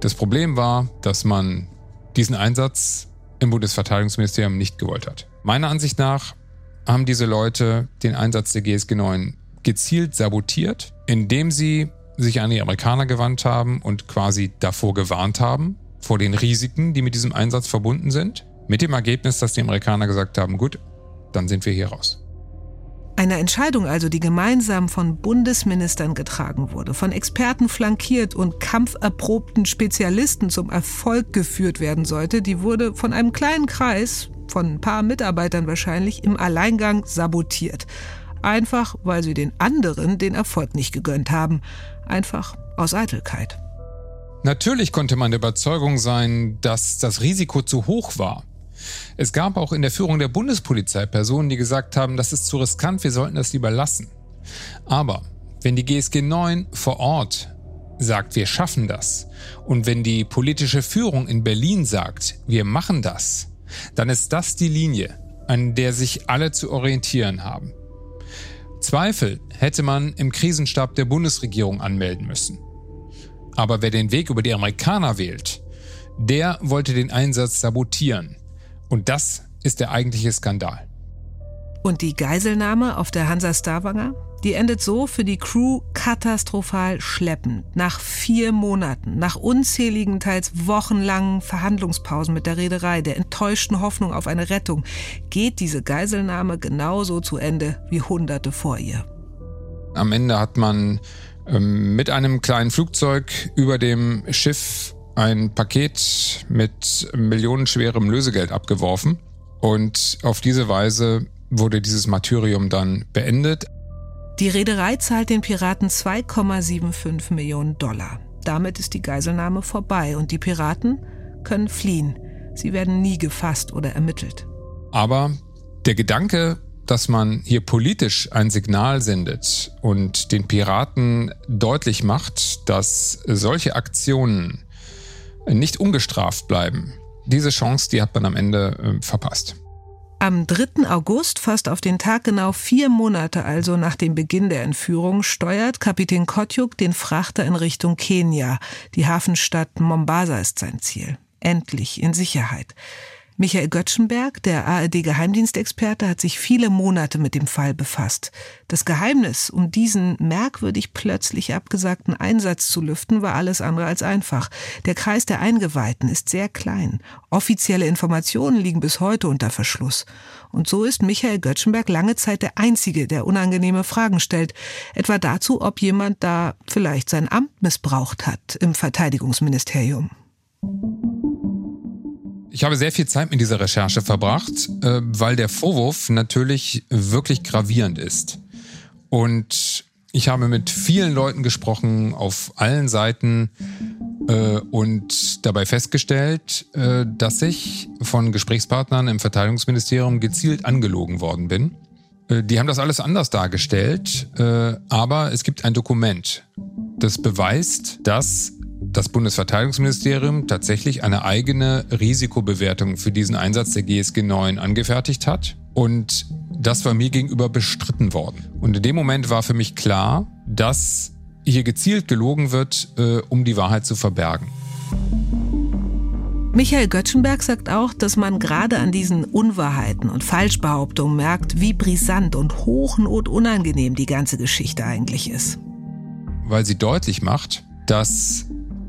Das Problem war, dass man diesen Einsatz im Bundesverteidigungsministerium nicht gewollt hat. Meiner Ansicht nach haben diese Leute den Einsatz der GSG 9 gezielt sabotiert, indem sie sich an die Amerikaner gewandt haben und quasi davor gewarnt haben, vor den Risiken, die mit diesem Einsatz verbunden sind, mit dem Ergebnis, dass die Amerikaner gesagt haben, gut, dann sind wir hier raus. Eine Entscheidung also, die gemeinsam von Bundesministern getragen wurde, von Experten flankiert und kampferprobten Spezialisten zum Erfolg geführt werden sollte, die wurde von einem kleinen Kreis, von ein paar Mitarbeitern wahrscheinlich, im Alleingang sabotiert. Einfach, weil sie den anderen den Erfolg nicht gegönnt haben. Einfach aus Eitelkeit. Natürlich konnte man der Überzeugung sein, dass das Risiko zu hoch war. Es gab auch in der Führung der Bundespolizei Personen, die gesagt haben, das ist zu riskant, wir sollten das lieber lassen. Aber wenn die GSG 9 vor Ort sagt, wir schaffen das, und wenn die politische Führung in Berlin sagt, wir machen das, dann ist das die Linie, an der sich alle zu orientieren haben. Zweifel hätte man im Krisenstab der Bundesregierung anmelden müssen. Aber wer den Weg über die Amerikaner wählt, der wollte den Einsatz sabotieren. Und das ist der eigentliche Skandal. Und die Geiselnahme auf der Hansa Starwanger? Die endet so für die Crew katastrophal schleppend. Nach vier Monaten, nach unzähligen, teils wochenlangen Verhandlungspausen mit der Reederei, der enttäuschten Hoffnung auf eine Rettung, geht diese Geiselnahme genauso zu Ende wie Hunderte vor ihr. Am Ende hat man ähm, mit einem kleinen Flugzeug über dem Schiff ein Paket mit millionenschwerem Lösegeld abgeworfen. Und auf diese Weise wurde dieses Martyrium dann beendet. Die Reederei zahlt den Piraten 2,75 Millionen Dollar. Damit ist die Geiselnahme vorbei und die Piraten können fliehen. Sie werden nie gefasst oder ermittelt. Aber Der Gedanke, dass man hier politisch ein Signal sendet und den Piraten deutlich macht, dass solche Aktionen nicht ungestraft bleiben, diese Chance, die hat man am Ende äh, verpasst. Am 3. August, fast auf den Tag genau vier Monate also nach dem Beginn der Entführung, steuert Kapitän Kotjuk den Frachter in Richtung Kenia. Die Hafenstadt Mombasa ist sein Ziel. Endlich in Sicherheit. Michael Göttschenberg, der ARD-Geheimdienstexperte, hat sich viele Monate mit dem Fall befasst. Das Geheimnis, um diesen merkwürdig plötzlich abgesagten Einsatz zu lüften, war alles andere als einfach. Der Kreis der Eingeweihten ist sehr klein. Offizielle Informationen liegen bis heute unter Verschluss. Und so ist Michael Göttschenberg lange Zeit der Einzige, der unangenehme Fragen stellt. Etwa dazu, ob jemand da vielleicht sein Amt missbraucht hat im Verteidigungsministerium. Ich habe sehr viel Zeit mit dieser Recherche verbracht, äh, weil der Vorwurf natürlich wirklich gravierend ist. Und ich habe mit vielen Leuten gesprochen auf allen Seiten äh, und dabei festgestellt, äh, dass ich von Gesprächspartnern im Verteidigungsministerium gezielt angelogen worden bin. Die haben das alles anders dargestellt, aber es gibt ein Dokument, das beweist, dass das Bundesverteidigungsministerium tatsächlich eine eigene Risikobewertung für diesen Einsatz der GSG 9 angefertigt hat. Und das war mir gegenüber bestritten worden. Und in dem Moment war für mich klar, dass hier gezielt gelogen wird, äh, um die Wahrheit zu verbergen. Michael Göttschenberg sagt auch, dass man gerade an diesen Unwahrheiten und Falschbehauptungen merkt, wie brisant und hochnot unangenehm die ganze Geschichte eigentlich ist. Weil sie deutlich macht, dass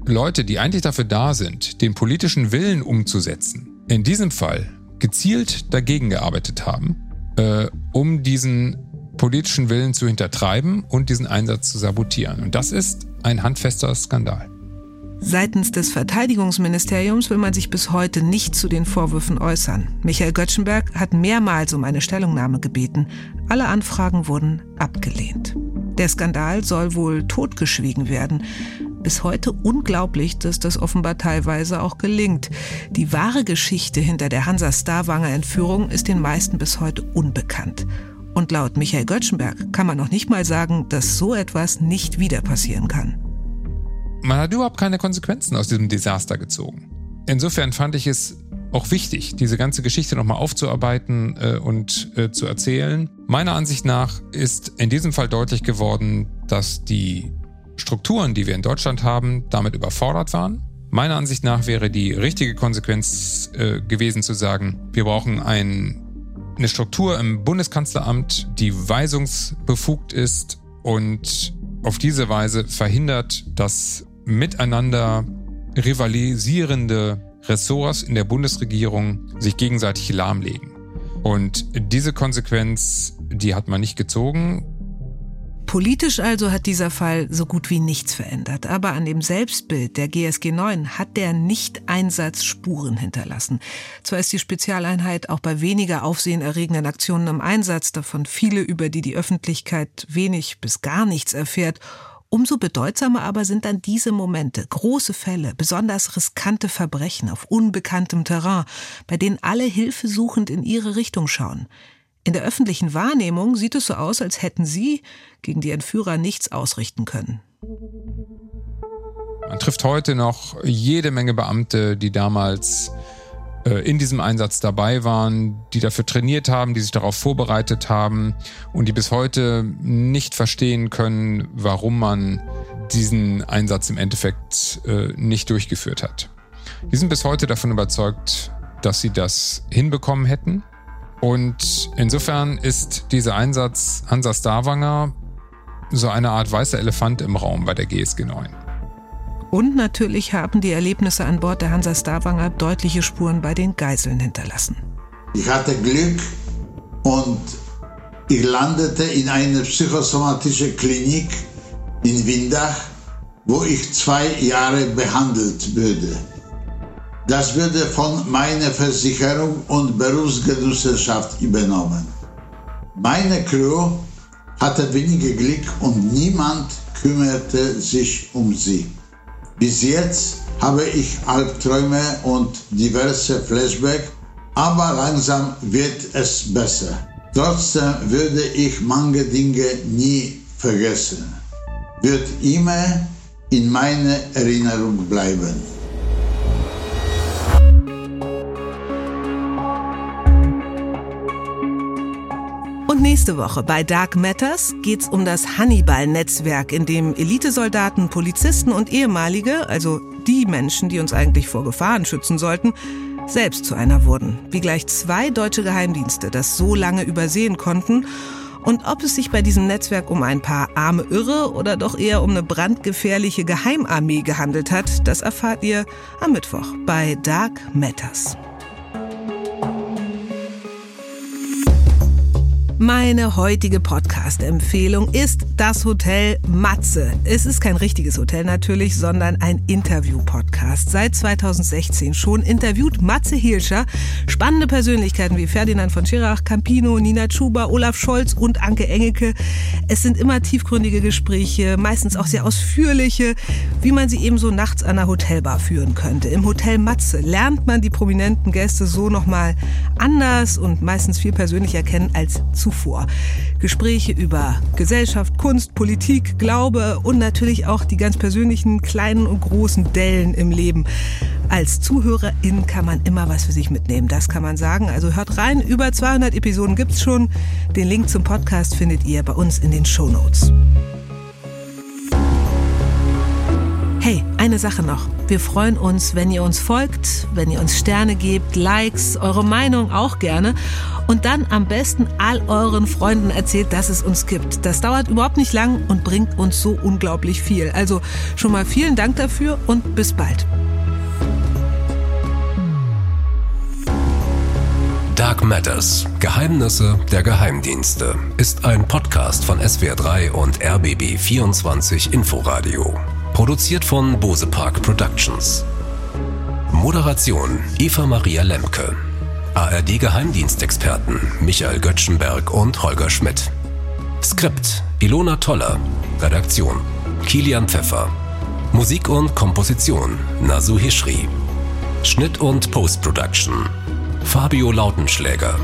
Leute, die eigentlich dafür da sind, den politischen Willen umzusetzen, in diesem Fall gezielt dagegen gearbeitet haben, äh, um diesen politischen Willen zu hintertreiben und diesen Einsatz zu sabotieren. Und das ist ein handfester Skandal. Seitens des Verteidigungsministeriums will man sich bis heute nicht zu den Vorwürfen äußern. Michael Göttschenberg hat mehrmals um eine Stellungnahme gebeten. Alle Anfragen wurden abgelehnt. Der Skandal soll wohl totgeschwiegen werden bis heute unglaublich, dass das offenbar teilweise auch gelingt. Die wahre Geschichte hinter der Hansa Starwanger Entführung ist den meisten bis heute unbekannt. Und laut Michael Göttschenberg kann man noch nicht mal sagen, dass so etwas nicht wieder passieren kann. Man hat überhaupt keine Konsequenzen aus diesem Desaster gezogen. Insofern fand ich es auch wichtig, diese ganze Geschichte nochmal aufzuarbeiten äh, und äh, zu erzählen. Meiner Ansicht nach ist in diesem Fall deutlich geworden, dass die Strukturen, die wir in Deutschland haben, damit überfordert waren. Meiner Ansicht nach wäre die richtige Konsequenz äh, gewesen zu sagen, wir brauchen ein, eine Struktur im Bundeskanzleramt, die weisungsbefugt ist und auf diese Weise verhindert, dass miteinander rivalisierende Ressorts in der Bundesregierung sich gegenseitig lahmlegen. Und diese Konsequenz, die hat man nicht gezogen. Politisch also hat dieser Fall so gut wie nichts verändert, aber an dem Selbstbild der GSG 9 hat der Nicht-Einsatz Spuren hinterlassen. Zwar ist die Spezialeinheit auch bei weniger aufsehenerregenden Aktionen im Einsatz, davon viele, über die die Öffentlichkeit wenig bis gar nichts erfährt, Umso bedeutsamer aber sind dann diese Momente, große Fälle, besonders riskante Verbrechen auf unbekanntem Terrain, bei denen alle hilfesuchend in ihre Richtung schauen. In der öffentlichen Wahrnehmung sieht es so aus, als hätten sie gegen die Entführer nichts ausrichten können. Man trifft heute noch jede Menge Beamte, die damals äh, in diesem Einsatz dabei waren, die dafür trainiert haben, die sich darauf vorbereitet haben und die bis heute nicht verstehen können, warum man diesen Einsatz im Endeffekt äh, nicht durchgeführt hat. Die sind bis heute davon überzeugt, dass sie das hinbekommen hätten. Und insofern ist dieser Einsatz Hansa Starwanger so eine Art weißer Elefant im Raum bei der GSG 9. Und natürlich haben die Erlebnisse an Bord der Hansa Starwanger deutliche Spuren bei den Geiseln hinterlassen. Ich hatte Glück und ich landete in einer psychosomatischen Klinik in Windach, wo ich zwei Jahre behandelt würde. Das würde von meiner Versicherung und Berufsgenossenschaft übernommen. Meine Crew hatte weniger Glück und niemand kümmerte sich um sie. Bis jetzt habe ich Albträume und diverse Flashbacks aber langsam wird es besser. Trotzdem würde ich manche Dinge nie vergessen. Wird immer in meiner Erinnerung bleiben. Nächste Woche bei Dark Matters geht's um das Hannibal-Netzwerk, in dem Elitesoldaten, Polizisten und ehemalige, also die Menschen, die uns eigentlich vor Gefahren schützen sollten, selbst zu einer wurden. Wie gleich zwei deutsche Geheimdienste das so lange übersehen konnten und ob es sich bei diesem Netzwerk um ein paar arme Irre oder doch eher um eine brandgefährliche Geheimarmee gehandelt hat, das erfahrt ihr am Mittwoch bei Dark Matters. Meine heutige Podcast-Empfehlung ist das Hotel Matze. Es ist kein richtiges Hotel natürlich, sondern ein Interview-Podcast. Seit 2016 schon interviewt Matze Hielscher spannende Persönlichkeiten wie Ferdinand von Schirach, Campino, Nina Chuba, Olaf Scholz und Anke Engelke. Es sind immer tiefgründige Gespräche, meistens auch sehr ausführliche, wie man sie eben so nachts an einer Hotelbar führen könnte. Im Hotel Matze lernt man die prominenten Gäste so nochmal anders und meistens viel persönlicher kennen als zuvor. Gespräche über Gesellschaft, Kunst, Politik, Glaube und natürlich auch die ganz persönlichen kleinen und großen Dellen im Leben. Als Zuhörerin kann man immer was für sich mitnehmen, das kann man sagen. Also hört rein, über 200 Episoden gibt's schon. Den Link zum Podcast findet ihr bei uns in den Show Notes. Hey, eine Sache noch. Wir freuen uns, wenn ihr uns folgt, wenn ihr uns Sterne gebt, Likes, eure Meinung auch gerne und dann am besten all euren Freunden erzählt, dass es uns gibt. Das dauert überhaupt nicht lang und bringt uns so unglaublich viel. Also schon mal vielen Dank dafür und bis bald. Dark Matters Geheimnisse der Geheimdienste ist ein Podcast von SWR3 und RBB 24 Inforadio. Produziert von Bose Park Productions. Moderation Eva Maria Lemke. ARD Geheimdienstexperten Michael Göttschenberg und Holger Schmidt. Skript Ilona Toller. Redaktion Kilian Pfeffer. Musik und Komposition Nasu Hishri. Schnitt und Post-Production Fabio Lautenschläger.